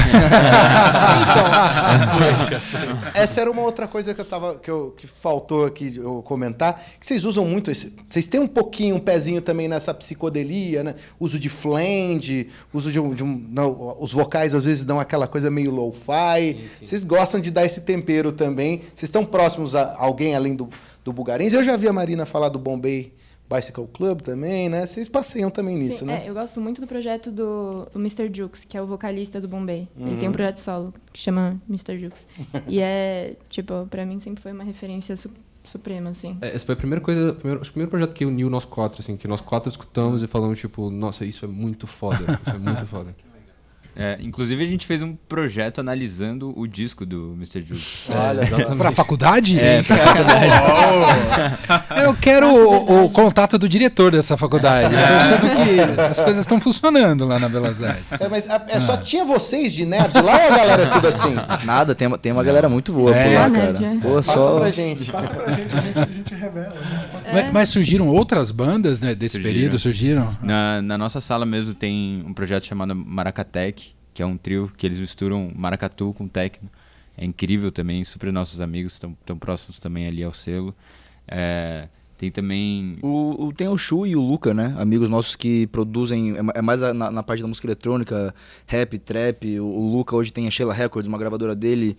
Então, essa era uma outra coisa que eu tava que, eu, que faltou aqui eu comentar, que vocês usam muito esse, vocês têm um pouquinho, um pezinho também nessa psicodelia, né? Uso de flange, uso de, um- de um, não, os vocais às vezes dão aquela coisa meio lo-fi. Vocês gostam de dar esse tempero também. Vocês estão próximos a alguém além do do Bugarins? Eu já vi a Marina falar do Bombay Bicycle Club também, né? Vocês passeiam também nisso, Sim, né? é, eu gosto muito do projeto do, do Mr. Jukes, que é o vocalista do Bombay. Ele tem um projeto solo que chama Mr. Jukes. e é, tipo, pra mim sempre foi uma referência su- suprema, assim. É, Esse foi a primeira coisa, o primeiro, acho que o primeiro projeto que uniu nós quatro, assim, que nós quatro escutamos e falamos, tipo, nossa, isso é muito foda, isso é muito foda. É, inclusive, a gente fez um projeto analisando o disco do Mr. Juice. Olha só. Pra faculdade? É, pra Eu quero o, o contato do diretor dessa faculdade. Eu tô achando que as coisas estão funcionando lá na Belas Artes. É, mas a- é só tinha vocês de nerd lá ou a galera é tudo assim? Nada, tem uma, tem uma galera muito boa É. por lá, Só cara. é. Pô, Passa só... pra gente. Passa pra gente, a gente, a gente revela. Né? Mas, mas surgiram outras bandas né, desse Surgiram. período? Surgiram? Na, na nossa sala mesmo tem um projeto chamado Maracatec, que é um trio que eles misturam maracatu com techno. É incrível também, super nossos amigos, estão tão próximos também ali ao selo. É, tem também O, o- tem o Chu e o Luca, né? Amigos nossos que produzem. É, é mais a- na, na parte da música eletrônica, rap, trap. O, o Luca hoje tem a Sheila Records, uma gravadora dele.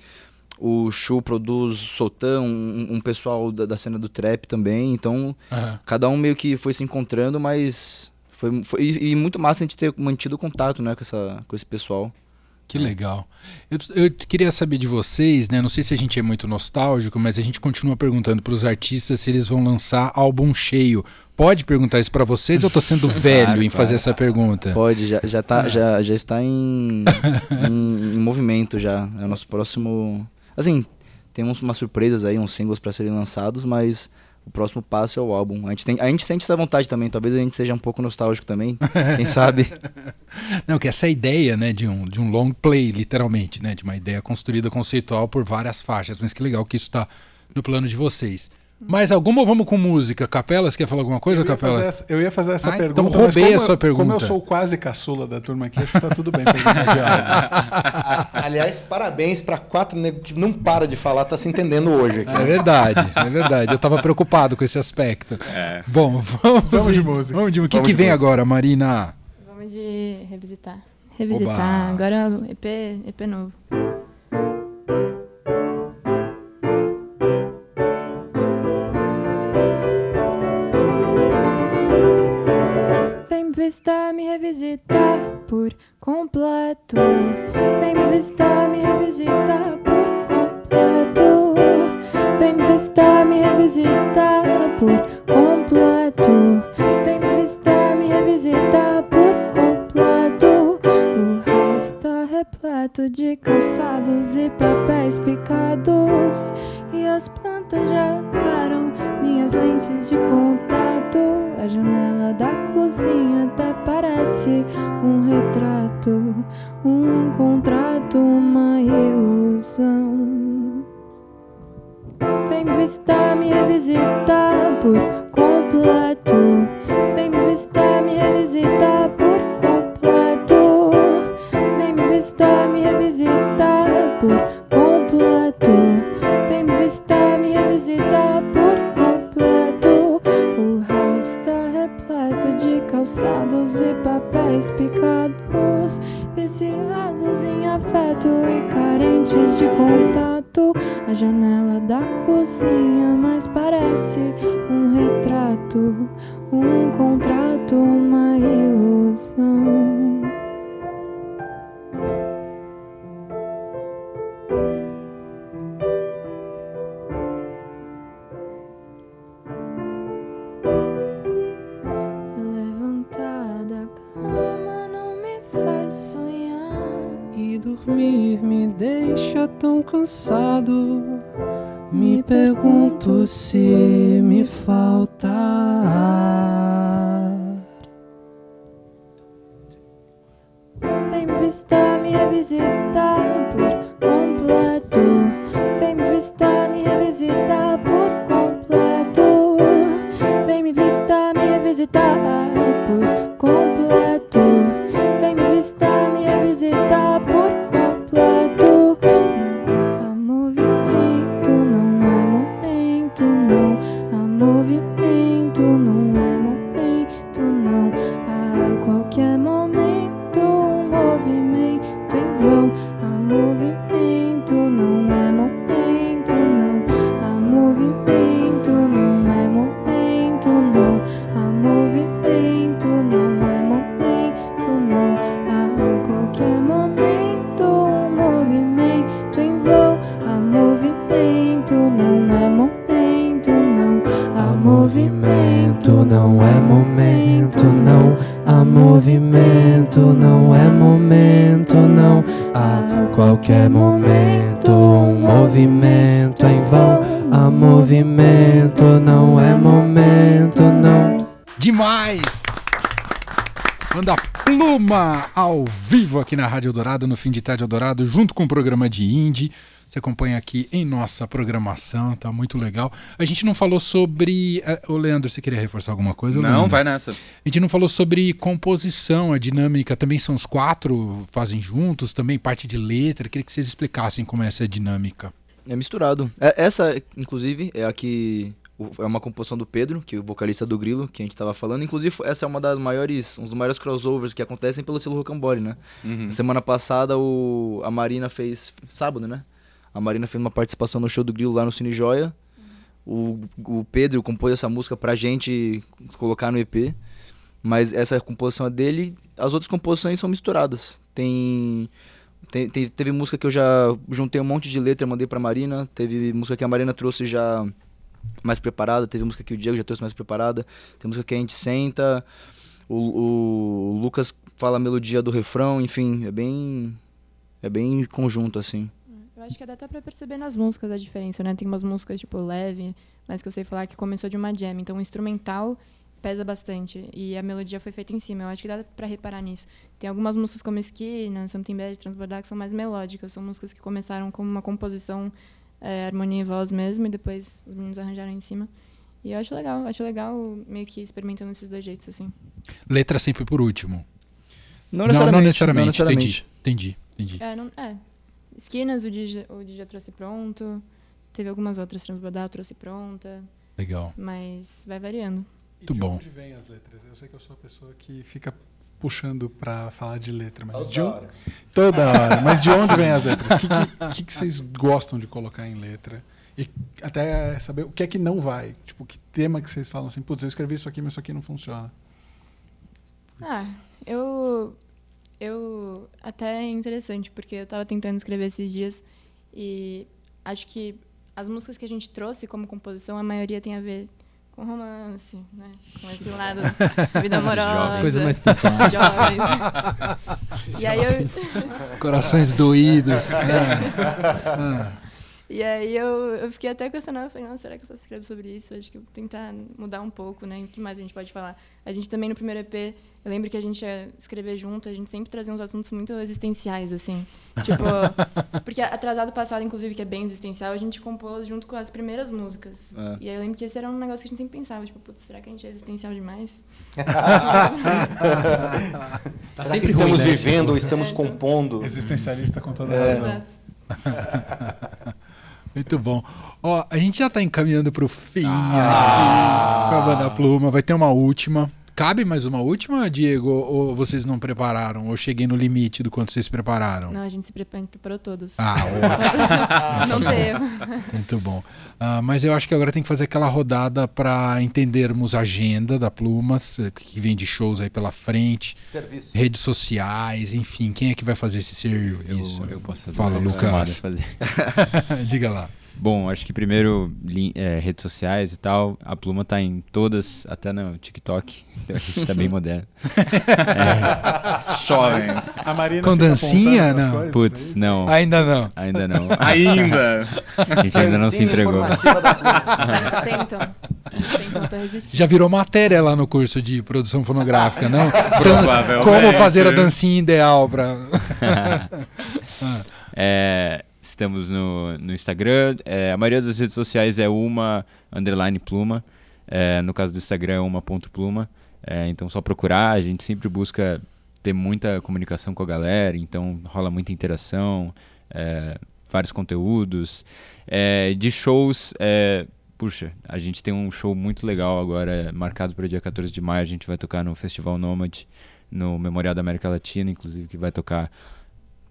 O Chu produz Sotan, um, um pessoal da, da cena do trap também. Então, Aham. cada um meio que foi se encontrando, mas. Foi, foi- e, e muito massa a gente ter mantido contato, né, com, essa, com esse pessoal. Que legal. Eu, eu queria saber de vocês, né? Não sei se a gente é muito nostálgico, mas a gente continua perguntando para os artistas se eles vão lançar álbum cheio. Pode perguntar isso para vocês ou eu tô sendo velho Claro, em claro. fazer essa pergunta? Pode, já, já, tá, já, já está em, em, em movimento já. É o nosso próximo. Assim, tem uns, umas surpresas aí, uns singles para serem lançados, mas o próximo passo é o álbum. A gente, tem, a gente sente essa vontade também, talvez a gente seja um pouco nostálgico também, quem sabe. Não, que essa ideia, né, de um, de um long play, literalmente, né, de uma ideia construída conceitual por várias faixas. Mas que legal que isso está no plano de vocês. Mais alguma ou vamos com música? Capelas, quer falar alguma coisa, Eu Capelas? essa, eu ia fazer essa Ah, então pergunta. roubei mas como a sua eu- pergunta. Como eu sou quase caçula da turma aqui, acho que tá tudo bem. Aliás, parabéns para quatro negros que não para de falar, tá se entendendo hoje aqui. É verdade, é verdade. Eu tava preocupado com esse aspecto. Bom, vamos, Vamos de música. Vamos de, o que, Vamos que de vem música. agora, Marina? Vamos de revisitar. Revisitar. Oba. Agora EP, EP novo. Visitar, me revisitar por completo. Vem me visitar, visitar, me revisitar por Eldorado, no fim de tarde Eldorado, junto com o programa de Indie. Você acompanha aqui em nossa programação, tá muito legal. A gente não falou sobre. eh, Ô, Leandro, você queria reforçar alguma coisa? Não, Leandro? vai nessa. A gente não falou sobre composição, a dinâmica. Também são os quatro, fazem juntos, também parte de letra. Queria que vocês explicassem como é essa dinâmica. É misturado. É- essa, inclusive, é a que. É uma composição do Pedro, que é o vocalista do Grilo, que a gente tava falando. Inclusive, essa é uma das maiores. Um dos maiores crossovers que acontecem pelo estilo Rocambole, né? Uhum. Semana passada o, a Marina fez. Sábado, né? A Marina fez uma participação no show do Grilo lá no Cine Joia. O, o Pedro compôs essa música pra gente colocar no EP. Mas essa composição é dele. As outras composições são misturadas. Tem. tem- tem- teve música que eu já juntei um monte de letra, mandei pra Marina. Teve música que a Marina trouxe já mais preparada. Teve música que o Diego já trouxe mais preparada. Tem música que a gente senta. O, o Lucas fala a melodia do refrão. Enfim, é bem. É bem conjunto, assim. Eu acho que dá até pra perceber nas músicas a diferença, né? Tem umas músicas, tipo, leve, mas que eu sei falar que começou de uma jam. Então o instrumental pesa bastante. E a melodia foi feita em cima. Eu acho que dá pra reparar nisso. Tem algumas músicas como Esquina, Something Bad, Transbordar, que são mais melódicas. São músicas que começaram como uma composição, é, harmonia e voz mesmo, e depois os meninos arranjaram em cima. E eu acho legal. Acho legal meio que experimentando esses dois jeitos, assim. Letra sempre por último. Não Não, necessariamente. não necessariamente. não necessariamente. Entendi, entendi, entendi. É, não, é. Esquinas, o DJ, o DJ trouxe pronto. Teve algumas outras, Transbordar trouxe pronta. Legal. Mas vai variando. E Muito de bom. onde vem as letras? Eu sei que eu sou a pessoa que fica puxando pra falar de letra, mas Toda de on- hora. toda hora. Mas de onde vem as letras? O que, que, que que vocês gostam de colocar em letra? E até saber o que é que não vai. Tipo, que tema que vocês falam assim, putz, eu escrevi isso aqui, mas isso aqui não funciona. Ah, eu. Eu. Até é interessante, porque eu tava tentando escrever esses dias e acho que as músicas que a gente trouxe como composição, a maioria tem a ver com romance, né? Com esse lado da vida amorosa. Coisas mais pessoais. Jovens. e aí eu. Corações doídos. Ah, ah. E aí eu, eu fiquei até questionando, eu falei, nossa, será que eu só escrevo sobre isso? Acho que eu vou tentar mudar um pouco, né? O que mais a gente pode falar? A gente também no primeiro EP, eu lembro que a gente ia escrever junto, a gente sempre trazia uns assuntos muito existenciais, assim. Tipo, porque Atrasado Passado, inclusive, que é bem existencial, a gente compôs junto com as primeiras músicas. É. E aí eu lembro que esse era um negócio que a gente sempre pensava, tipo, putz, será que a gente é existencial demais? Será sempre que estamos ruim, né? vivendo Tipo- ou estamos É, então- compondo? Existencialista com toda É. razão. Muito bom. Ó, a gente já tá encaminhando pro fim Ah. aqui com a banda Pluma. Vai ter uma última. Cabe mais uma última, Diego? Ou vocês não prepararam? Ou cheguei no limite do quanto vocês prepararam? Não, a gente se preparou, preparou todos. Ah, Não teve. Muito bom. Ah, mas eu acho que agora tem que fazer aquela rodada para entendermos a agenda da Plumas, eh, que vem de shows aí pela frente, Serviço. redes sociais, enfim. Quem é que vai fazer esse serviço? Eu, eu posso fazer Fala, Lucas. fazer. Diga lá. Bom, acho que primeiro é, redes sociais e tal. A Pluma tá em todas, até no TikTok. Então a gente tá bem moderno. Jovens. A Marina Com dancinha, não? coisas, é Putz, isso? não. Ainda não. Ainda não. Ainda. A gente ainda não se entregou. Eles tentam. Eles tentam. Já virou matéria lá no curso de produção fonográfica, não? Provavelmente. Como fazer a dancinha ideal para. É, estamos no, no Instagram. é, a maioria das redes sociais é uma underline pluma. É, no caso do Instagram é uma ponto pluma. É, então só procurar. A gente sempre busca ter muita comunicação com a galera. Então rola muita interação, é, vários conteúdos. É, de shows, é, puxa, a gente tem um show muito legal agora, marcado para o dia 14 de maio. A gente vai tocar no Festival Nomad, no Memorial da América Latina, inclusive, que vai tocar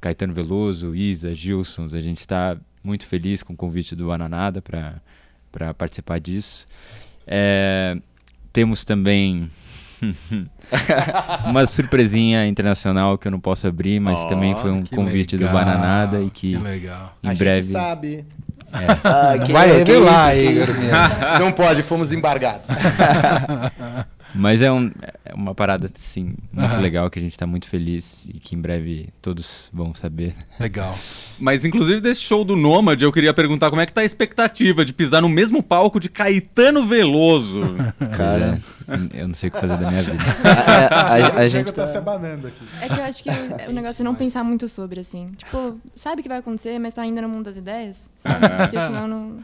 Caetano Veloso, Isa, Gilson. A gente está muito feliz com o convite do Ananada para participar disso. É, temos também uma surpresinha internacional que eu não posso abrir, mas Ó, também foi um convite do legal, Bananada e que, Que legal. em a breve. gente sabe. É, Ah, que- Vai revelar, que Igor. Não pode, fomos embargados. Mas é, um- é uma parada, assim, muito Aham. legal, que a gente tá muito feliz e que em breve todos vão saber. Legal. Mas, inclusive, desse show do Nômade, eu queria perguntar como é que tá a expectativa de pisar no mesmo palco de Caetano Veloso. Cara, eu não sei o que fazer da minha vida. A, a- a- a gente tá tá... se abanando aqui. É que eu acho que o, o negócio é não pensar muito sobre, assim. Tipo, sabe o que vai acontecer, mas tá ainda no mundo das ideias, sabe? Porque senão não...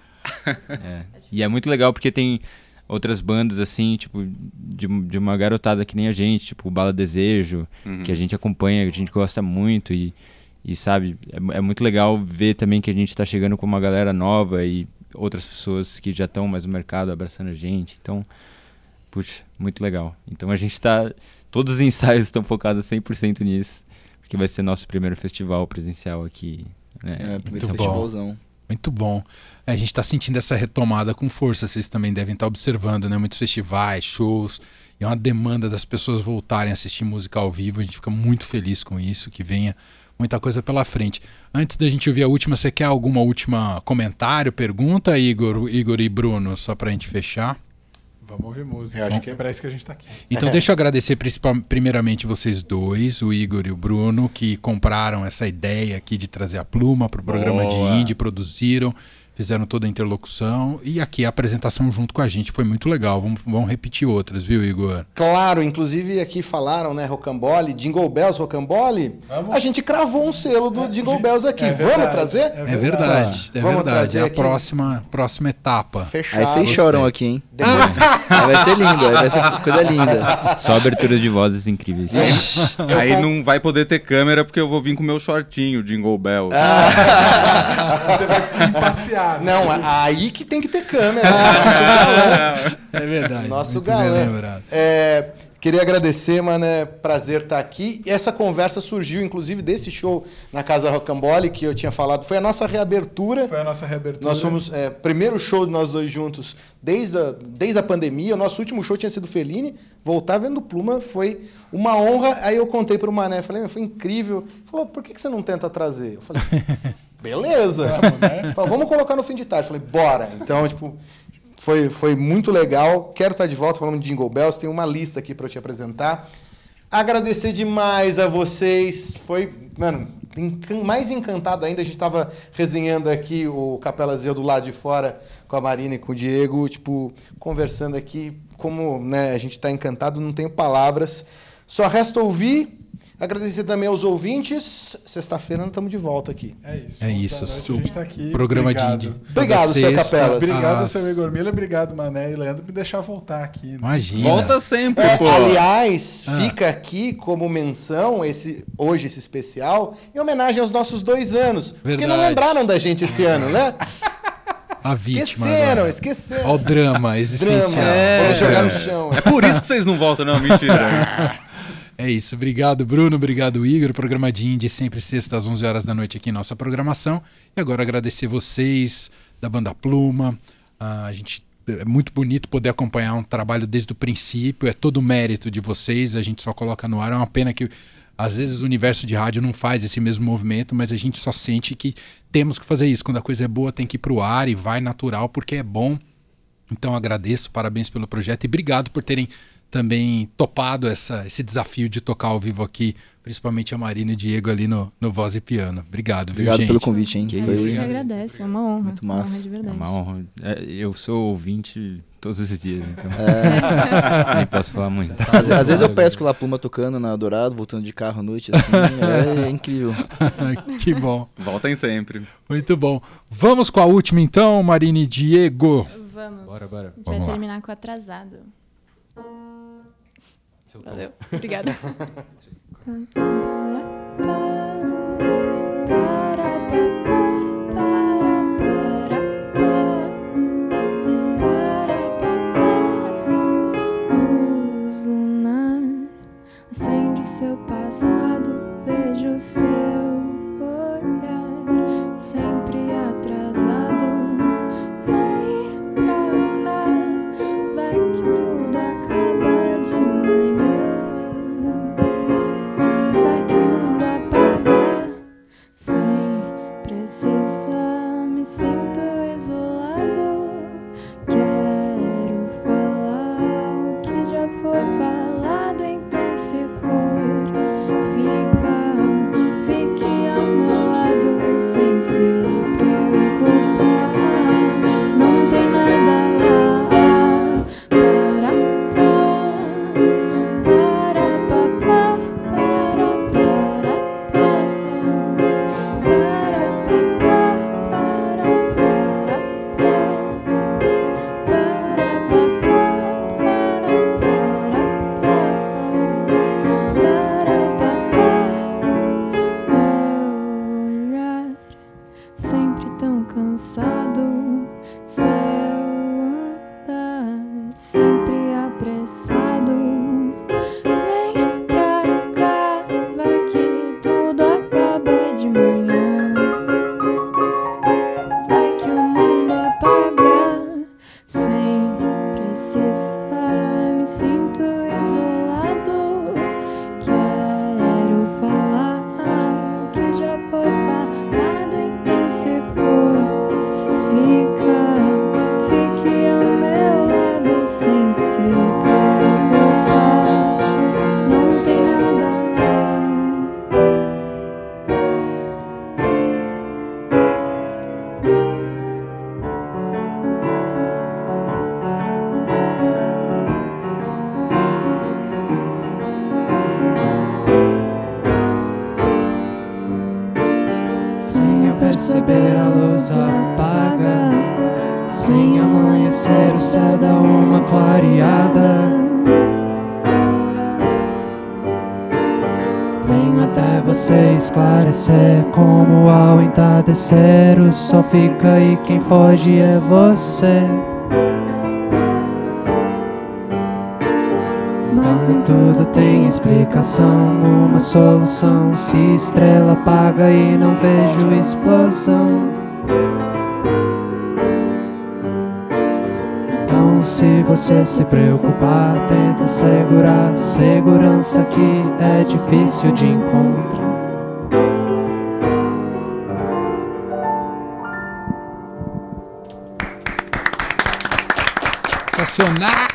É. E é muito legal porque tem outras bandas assim, tipo, de, de uma garotada que nem a gente, tipo Bala Desejo, Uhum. que a gente acompanha, que a gente gosta muito e, e sabe, é, é muito legal ver também que a gente tá chegando com uma galera nova e outras pessoas que já estão mais no mercado abraçando a gente. Então, puxa, muito legal. Então a gente tá. Todos os ensaios estão focados 100% nisso, porque vai ser nosso primeiro festival presencial aqui. Né? É, primeiro Muito bom. Muito bom. É, a gente está sentindo essa retomada com força. Vocês também devem estar observando, né? Muitos festivais, shows. E é uma demanda das pessoas voltarem a assistir música ao vivo. A gente fica muito feliz com isso, que venha muita coisa pela frente. Antes da gente ouvir a última, você quer alguma última comentário, pergunta, Igor, Igor e Bruno, só para a gente fechar? Vamos ouvir música. Eu acho que- é para isso que a gente tá aqui. Então, deixa eu agradecer primeiramente vocês dois, o Igor e o Bruno, que compraram essa ideia aqui de trazer a pluma para o programa de Boa. indie, produziram, fizeram toda a interlocução e aqui a apresentação junto com a gente foi muito legal. Vamos, vamos repetir outras, viu, Igor? Claro, inclusive aqui falaram, né, Rocambole, Jingle Bells Rocambole. Vamos. A gente cravou um selo do Jingle Bells aqui. É Vamos trazer? É verdade, é Vamos verdade. trazer É a aqui. próxima, próxima etapa. Fechado. Aí vocês choram aqui, hein? Aí vai ser lindo, vai ser coisa linda. Só abertura de vozes incríveis. Aí não vai poder ter câmera porque eu vou vir com o meu shortinho, Jingle Bell. Você vai passear. Não, aí que tem que ter câmera. Nosso É verdade. Nosso galã. É, queria agradecer, mano. É prazer estar aqui. E essa conversa surgiu, inclusive, desse show na Casa Rocambole, que eu tinha falado. Foi a nossa reabertura. Foi a nossa reabertura. Nós fomos, é, primeiro show de nós dois juntos desde a, desde a pandemia. O nosso último show tinha sido Fellini. Voltar vendo Pluma foi uma honra. Aí eu contei para o Mané, falei, "Meu, foi incrível. Ele falou, por que, que você não tenta trazer? Eu falei, beleza. Vamos, né? Falou, vamos colocar no fim de tarde. Eu falei, bora. Então, tipo, foi, foi muito legal. Quero estar de volta falando de Jingle Bells. Tem uma lista aqui para eu te apresentar. Agradecer demais a vocês. Foi, mano, mais encantado ainda. A gente estava resenhando aqui o Capela Zeu do lado de fora com a Marina e com o Diego, tipo, conversando aqui. Como né, a gente está encantado, não tenho palavras. Só resta ouvir. Agradecer também aos ouvintes. Sexta-feira nós estamos de volta aqui. É isso. É 11 da isso, noite, a gente tá aqui. programa obrigado. de- Obrigado, seu Capelas. Obrigado, seu Igor Miller. Obrigado, Mané e Leandro, por me deixar voltar aqui. né? Imagina. Volta sempre, É, pô. aliás, Ah. fica aqui como menção esse, hoje esse especial em homenagem aos nossos dois anos. Porque não Verdade. lembraram da gente esse ano, né? A vítima. Esqueceram, agora. esqueceram. Olha o drama existencial. Drama. Vamos jogar no chão. É por isso que vocês não voltam, não, mentira. É isso. Obrigado, Bruno. Obrigado, Igor. Programa de Indie, sempre sexta às 11 horas da noite aqui em nossa programação. E agora agradecer vocês da Banda Pluma. Ah, a gente é muito bonito poder acompanhar um trabalho desde o princípio. É todo mérito de vocês. A gente só coloca no ar. É uma pena que às vezes o universo de rádio não faz esse mesmo movimento, mas a gente só sente que temos que fazer isso. Quando a coisa é boa, tem que ir pro ar e vai natural porque é bom. Então agradeço, parabéns pelo projeto e obrigado por terem também topado essa, esse desafio de tocar ao vivo aqui, principalmente a Marina e o Diego ali no, no voz e piano. Obrigado, viu, Obrigado gente? pelo convite, hein? Que Foi- A gente isso. agradece, é uma honra. Muito Uma massa. honra de É verdade. uma honra. É, eu sou ouvinte todos os dias, então É. nem posso falar muito. Às, às vezes eu pesco lá a Pluma tocando na Dourado, voltando de carro à noite, assim, é, incrível. que bom. Voltem sempre. Muito bom. Vamos com a última então, Marina e Diego. Vamos. Bora, bora. A gente Vamos vai lá. terminar com atrasado. Seu tom. Valeu. Obrigada. sol fica e quem foge é você Mas nem tudo tem explicação, uma solução. Se estrela apaga e não vejo explosão. Então, se você se preocupar, tenta segurar. Segurança que é difícil de encontrar. internacional.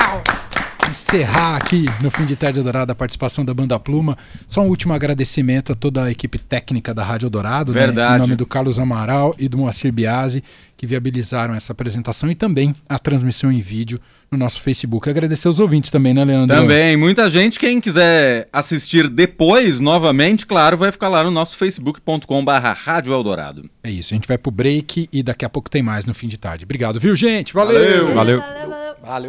Encerrar aqui no fim de tarde Eldorado a participação da Banda Pluma. Só um último agradecimento a toda a equipe técnica da Rádio Eldorado, né? Verdade. em nome do Carlos Amaral e do Moacir Biasi, que viabilizaram essa apresentação e também a transmissão em vídeo no nosso Facebook. Agradecer os ouvintes também, né, Leandro? Também, muita gente, quem quiser assistir depois, novamente, claro, vai ficar lá no nosso facebook.com barra Rádio Eldorado. É isso, a gente vai pro break e daqui a pouco tem mais no fim de tarde. Obrigado, viu, gente? Valeu! Valeu. Valeu. Valeu, valeu. Valeu.